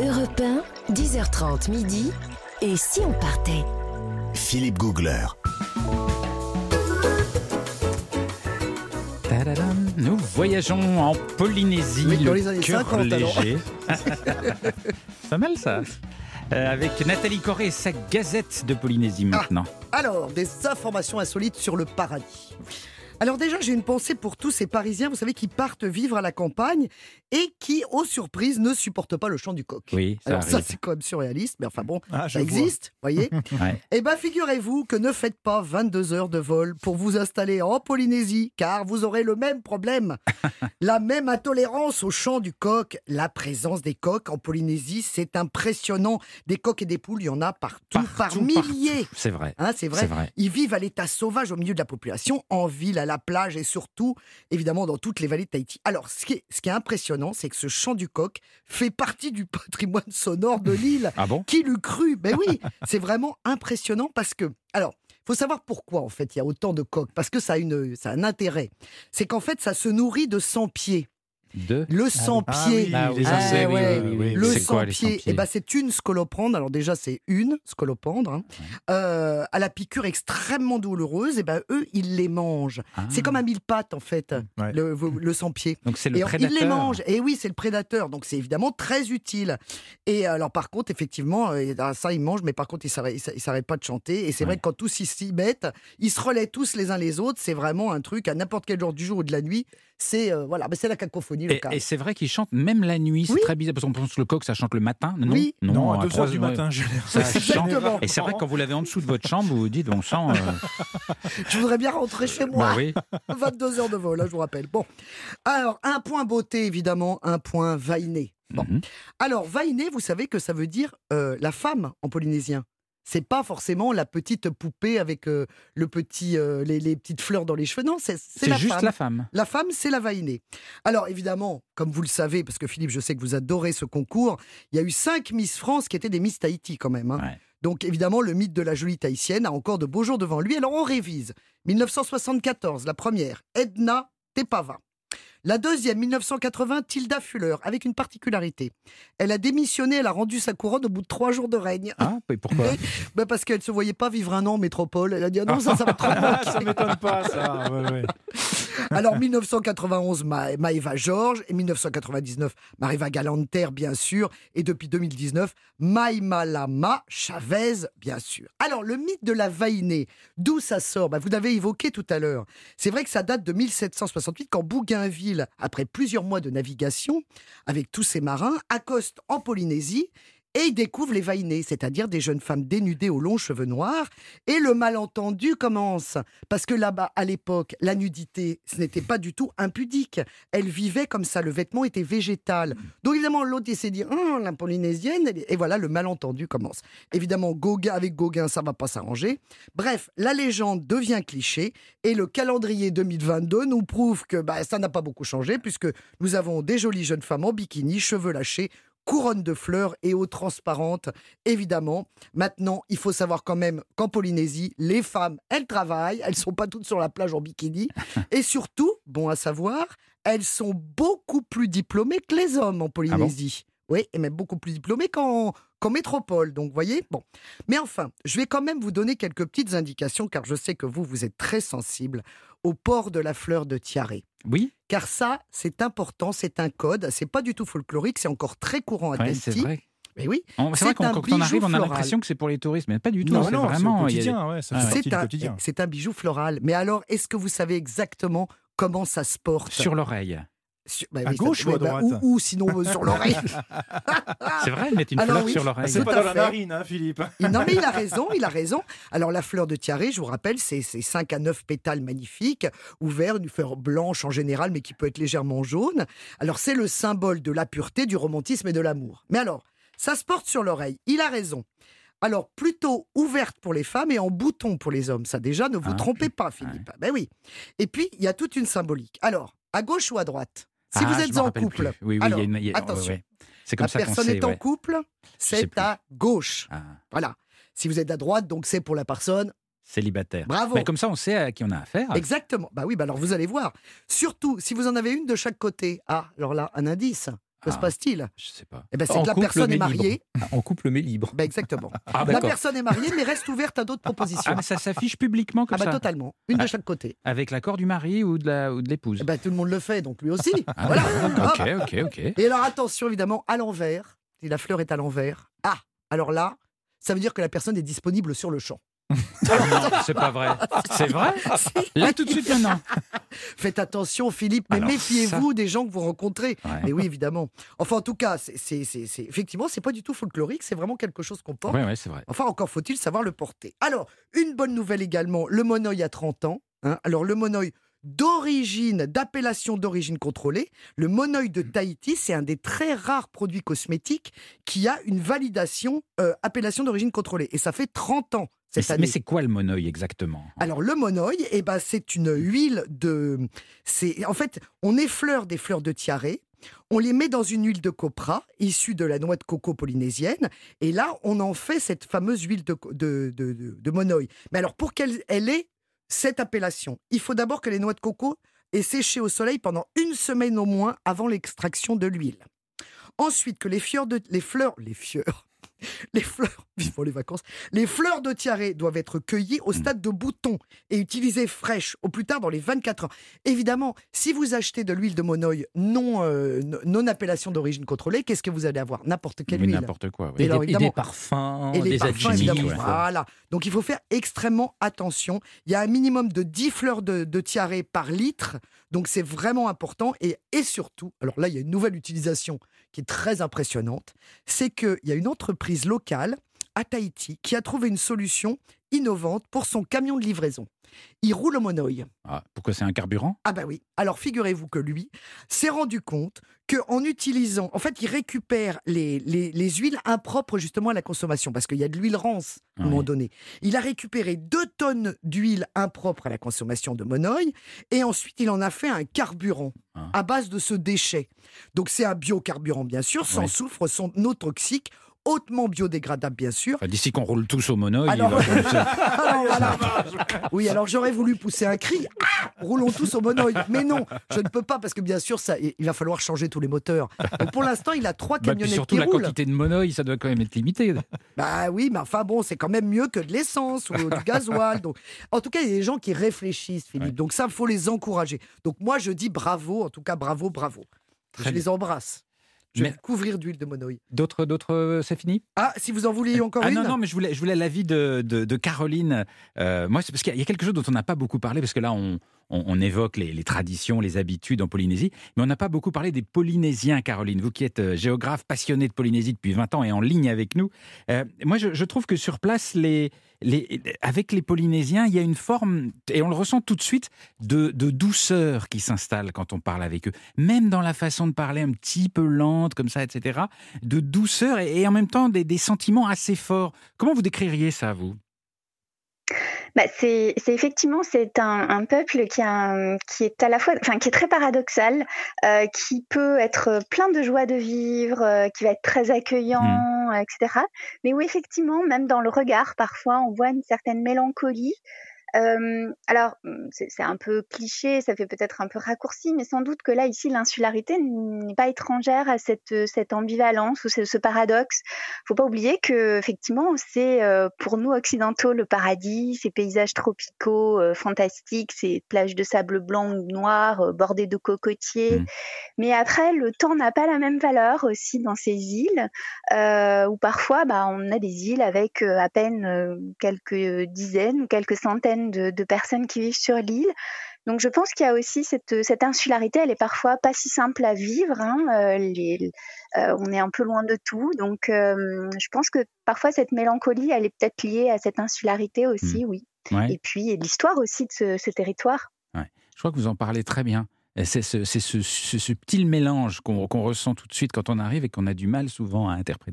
Europe 1, 10h30 midi. Et si on partait? Philippe Googler. Nous voyageons en Polynésie, Oui, dans le les années cœur 50, alors. léger. C'est pas mal ça. Euh, avec Nathalie Corée et sa gazette de Polynésie Ah. maintenant. Alors, des informations insolites sur le paradis. Alors déjà, j'ai une pensée pour tous ces Parisiens, vous savez, qui partent vivre à la campagne et qui, aux surprises, ne supportent pas le chant du coq. Oui, ça Alors ça, arrive. c'est quand même surréaliste, mais enfin bon, Ah, ça existe, voyez Ouais. Eh bien, figurez-vous que ne faites pas 22 heures de vol pour vous installer en Polynésie, car vous aurez le même problème. la même intolérance au chant du coq. La présence des coqs en Polynésie, c'est impressionnant. Des coqs et des poules, il y en a partout, par milliers. C'est vrai. Hein, c'est vrai. C'est vrai. Ils vivent à l'état sauvage au milieu de la population, en ville, à la plage et surtout, évidemment, dans toutes les vallées de Tahiti. Alors, ce qui est, ce qui est impressionnant, c'est que ce chant du coq fait partie du patrimoine sonore de l'île. Ah bon? Qui l'eût cru? Ben oui, c'est vraiment impressionnant parce que. Alors. Il faut savoir pourquoi, en fait, il y a autant de coqs. Parce que ça a, une, ça a un intérêt. C'est qu'en fait, ça se nourrit de 100 pieds. Le Ah 100 oui, pieds. Ah oui, les Ah insectes, ouais, oui, oui, oui. Le C'est quoi, 100 les pieds, 100 pieds eh ben, c'est une scolopendre. Alors déjà, c'est une scolopendre. hein. Euh, à la piqûre extrêmement douloureuse, et ben, eux, ils les mangent. Ah. C'est comme un mille pattes, en fait, Ouais. le, le 100 pieds. Donc c'est le Et prédateur. ils les mangent. Et oui, c'est le prédateur. Donc c'est évidemment très utile. Et alors par contre, effectivement, euh, ah, ça ils mangent, mais par contre ils s'arrêtent, pas de chanter. Et c'est vrai que quand tous ils s'y mettent, ils se relaient tous les uns les autres. C'est vraiment un truc à n'importe quel jour du jour ou de la nuit. C'est euh, voilà, mais c'est la cacophonie Et, locale. et c'est vrai qu'ils chantent même la nuit. C'est Oui. très bizarre parce qu'on pense que le coq ça chante le matin. Non, Oui. Non, à 2 trois heures du ouais. matin, je chante. Exactement. Et c'est vrai que quand vous l'avez en dessous de votre chambre, vous vous dites bon sang. euh, Je voudrais bien rentrer chez moi. bah oui. 22 heures de vol, hein, je vous rappelle. Bon, alors un point beauté évidemment, un point vainé. Bon, Mhm. alors vainé, vous savez que ça veut dire euh, la femme en polynésien. C'est pas forcément la petite poupée avec euh, le petit, euh, les, les petites fleurs dans les cheveux. Non, c'est la juste femme. la femme. La femme, c'est la vainée. Alors évidemment, comme vous le savez, parce que Philippe, je sais que vous adorez ce concours, il y a eu cinq Miss France qui étaient des Miss Tahiti quand même. hein. Ouais. Donc évidemment, le mythe de la jolie tahitienne a encore de beaux jours devant lui. Alors on révise. 1974, la première, Edna Tepava. La deuxième, 1980, Tilda Fuller, avec une particularité. Elle a démissionné, elle a rendu sa couronne au bout de trois jours de règne. Ah, et pourquoi Ben, parce qu'elle ne se voyait pas vivre un an en métropole. Elle a dit ah non, ça, ça va trop ça m'étonne pas, ça. Ouais, ouais. Alors 1991, Ma- Maëva Georges et 1999, Mariva Galanter, bien sûr, et depuis 2019, Maïmalama Chavez, bien sûr. Alors le mythe de la vainée, d'où ça sort? Ben, Vous l'avez évoqué tout à l'heure. C'est vrai que ça date de 1768 quand Bougainville, après plusieurs mois de navigation avec tous ses marins, accoste en Polynésie. Et il découvre les vainés, c'est-à-dire des jeunes femmes dénudées aux longs cheveux noirs. Et le malentendu commence. Parce que là-bas, à l'époque, la nudité, ce n'était pas du tout impudique. Elle vivait comme ça, le vêtement était végétal. Donc évidemment, l'autre, il s'est dit, Hum, la polynésienne, et voilà, le malentendu commence. Évidemment, Gauguin, avec Gauguin, ça va pas s'arranger. Bref, la légende devient cliché et le calendrier 2022 nous prouve que bah, ça n'a pas beaucoup changé puisque nous avons des jolies jeunes femmes en bikini, cheveux lâchés, couronne de fleurs et eau transparente, évidemment. Maintenant, il faut savoir quand même qu'en Polynésie, les femmes, elles travaillent, elles sont pas toutes sur la plage en bikini. et surtout, bon à savoir, elles sont beaucoup plus diplômées que les hommes en Polynésie. Oui, et même beaucoup plus diplômées qu'en métropole. Donc, vous voyez, bon. Mais enfin, je vais quand même vous donner quelques petites indications, car je sais que vous, vous êtes très sensible au port de la fleur de tiaré. Oui, Car ça, c'est important, c'est un code, c'est pas du tout folklorique, c'est encore très courant à ouais, c'est vrai. Mais oui, C'est vrai qu'on- quand on arrive, on a l'impression que c'est pour les touristes, mais pas du tout. Non, c'est non, vraiment. c'est ouais, Ah ouais. c'est du un, un bijou floral. Mais alors, est-ce que vous savez exactement comment ça se porte? Sur l'oreille. Sur- bah À oui, ça- gauche ou à bah, droite ou, ou sinon euh, sur l'oreille. C'est vrai, mettent une Alors fleur oui. sur Ah, l'oreille. c'est pas dans la narine, hein, Philippe. Il- Non, mais il a raison, il a raison. Alors, la fleur de tiaré, je vous rappelle, c'est c'est 5 à 9 pétales magnifiques, ouverts, une fleur blanche en général, mais qui peut être légèrement jaune. Alors, c'est le symbole de la pureté, du romantisme et de l'amour. Mais alors, ça se porte sur l'oreille. Il a raison. Alors, plutôt ouverte pour les femmes et en bouton pour les hommes. Ça, déjà, ne vous Ah, trompez pas, Philippe. Ben oui. Et puis, il y a toute une symbolique. Alors, à gauche ou à droite? Si Ah, vous je êtes en couple, plus. Oui, oui, alors, il y a une- il y a- ouais, attention. ouais. Comme la ça personne sait. est en couple, c'est à gauche. Ah, Voilà. Si vous êtes à droite, donc c'est pour la personne. célibataire. Bravo. Mais comme ça, on sait à qui on a affaire. Exactement. Bah oui, bah alors vous allez voir. Surtout si vous en avez une de chaque côté. Ah, alors là, un indice. Que se Ah. passe-t-il? Je sais pas. Eh ben, c'est que la couple, personne mais est mariée. libre. En couple mais libre. Ben, exactement. Ah la personne est mariée, mais reste ouverte à d'autres propositions. Ah, mais ça s'affiche publiquement comme Ah bah ça totalement. Une de Ah. chaque côté. Avec l'accord du mari ou de la ou de l'épouse Eh ben, tout le monde le fait, donc lui aussi. Ah, voilà. Ok, ok, ok. Et alors attention, évidemment, à l'envers. Si la fleur est à l'envers. Ah, alors là, ça veut dire que la personne est disponible sur le champ. non, c'est pas vrai. C'est vrai? Là, tout de suite, maintenant. Faites attention, Philippe, mais méfiez-vous des gens que vous rencontrez. Ouais. Mais oui, évidemment. Enfin, en tout cas, c'est, effectivement, c'est pas du tout folklorique, c'est vraiment quelque chose qu'on porte. Ouais, ouais, c'est vrai. Enfin, encore faut-il savoir le porter. Alors, une bonne nouvelle également, le monoeil a 30 ans. hein. Alors, le monoeil d'origine, d'appellation d'origine contrôlée, le monoeil de Tahiti, c'est un des très rares produits cosmétiques qui a une validation euh, appellation d'origine contrôlée. Et ça fait 30 ans cette mais c'est quoi le monoeil exactement? Alors le monoeil, eh ben, c'est une huile de... C'est En fait, on effleure des fleurs de tiare, on les met dans une huile de copra issue de la noix de coco polynésienne, et là, on en fait cette fameuse huile de, co- de, de, de- de monoeil. Mais alors, pour qu'elle elle ait cette appellation, il faut d'abord que les noix de coco aient séché au soleil pendant une semaine au moins avant l'extraction de l'huile. Ensuite, que les de... Les fleurs... Les fleurs... Les fleurs, vivant les vacances, les fleurs de tiare doivent être cueillies au stade de bouton et utilisées fraîches au plus tard dans les 24 heures. Évidemment, si vous achetez de l'huile de monoeil non, euh, non appellation d'origine contrôlée, qu'est-ce que vous allez avoir? N'importe quelle huile. n'importe quoi. Et alors, des, et des parfums, Et les des parfums, évidemment. ouais. Voilà. Donc il faut faire extrêmement attention. Il y a un minimum de 10 fleurs de, de tiare par litre. Donc c'est vraiment important. Et, et surtout, alors là, il y a une nouvelle utilisation qui est très impressionnante. C'est qu'il y a une entreprise locale à Tahiti qui a trouvé une solution innovante pour son camion de livraison. Il roule au monoeil. Ah, pourquoi c'est un carburant? Ah bah oui. Alors figurez-vous que lui s'est rendu compte qu'en utilisant, en fait, il récupère les, les, les huiles impropres justement à la consommation, parce qu'il y a de l'huile rance à un Oui. moment donné. Il a récupéré deux tonnes d'huile impropre à la consommation de monoeil, et ensuite il en a fait un carburant Ah. à base de ce déchet. Donc c'est un biocarburant bien sûr, sans Oui. soufre, sans non toxique, hautement biodégradable bien sûr. Enfin, D'ici qu'on roule tous au monoeil, Alors- il Alors, voilà. Oui, alors j'aurais voulu pousser un cri. Ah Roulons tous au monoeil. Mais non, je ne peux pas parce que bien sûr, ça, il va falloir changer tous les moteurs. Donc pour l'instant, il a trois Bah, camionnettes surtout qui la roulent. quantité de monoeil, ça doit quand même être limité. Bah oui, mais enfin bon, c'est quand même mieux que de l'essence ou du gasoil. Donc, en tout cas, il y a des gens qui réfléchissent, Philippe. Ouais. Donc ça, faut les encourager. Donc moi, je dis bravo. En tout cas, bravo, bravo. Très je bien. les embrasse. Je vais Mais- couvrir d'huile de monoeil. D'autres, d'autres, euh, c'est fini? Ah, si vous en vouliez encore Ah une non, non, mais je voulais, je voulais l'avis de, de, de Caroline. Euh, moi, c'est parce qu'il y a quelque chose dont on n'a pas beaucoup parlé, parce que là, on, on, évoque les, traditions, les habitudes en Polynésie, mais on n'a pas beaucoup parlé des Polynésiens, Caroline. Vous qui êtes euh, géographe passionné de Polynésie depuis 20 ans et en ligne avec nous. Euh, moi, je, trouve que sur place, avec les Polynésiens, il y a une forme, et on le ressent tout de suite, de, douceur qui s'installe quand on parle avec eux. Même dans la façon de parler un petit peu lente, comme ça, etc. De douceur et, en même temps des sentiments assez forts. Comment vous décririez ça, vous? Bah, c'est c'est effectivement c'est un, un peuple qui, a, qui est à la fois enfin qui est très paradoxal euh, qui peut être plein de joie de vivre euh, qui va être très accueillant euh, etc mais où effectivement même dans le regard parfois on voit une certaine mélancolie Euh, alors, hum, c'est un peu cliché, ça fait peut-être un peu raccourci, mais sans doute que là, ici, l'insularité n'est pas étrangère à cette, cette ambivalence ou ce, ce paradoxe. faut pas oublier que, effectivement, c'est euh, pour nous occidentaux le paradis, ces paysages tropicaux euh, fantastiques, ces plages de sable blanc ou noir euh, bordées de cocotiers. Mm. Mais après, le temps n'a pas la même valeur aussi dans ces îles, euh, où parfois, bah, on a des îles avec euh, à peine euh, quelques dizaines ou quelques centaines de, de personnes qui vivent sur l'île. Donc je pense qu'il y a aussi cette, cette insularité, elle est parfois pas si simple à vivre. hein, euh, les- euh, on est un peu loin de tout, donc euh, je pense que parfois cette mélancolie, elle est peut-être liée à cette insularité aussi, oui. Ouais. Et puis l'histoire aussi de ce, ce territoire. Je crois que vous en parlez très bien. C'est ce, ce- ce subtil mélange qu'on qu'on ressent tout de suite quand on arrive et qu'on a du mal souvent à interpréter.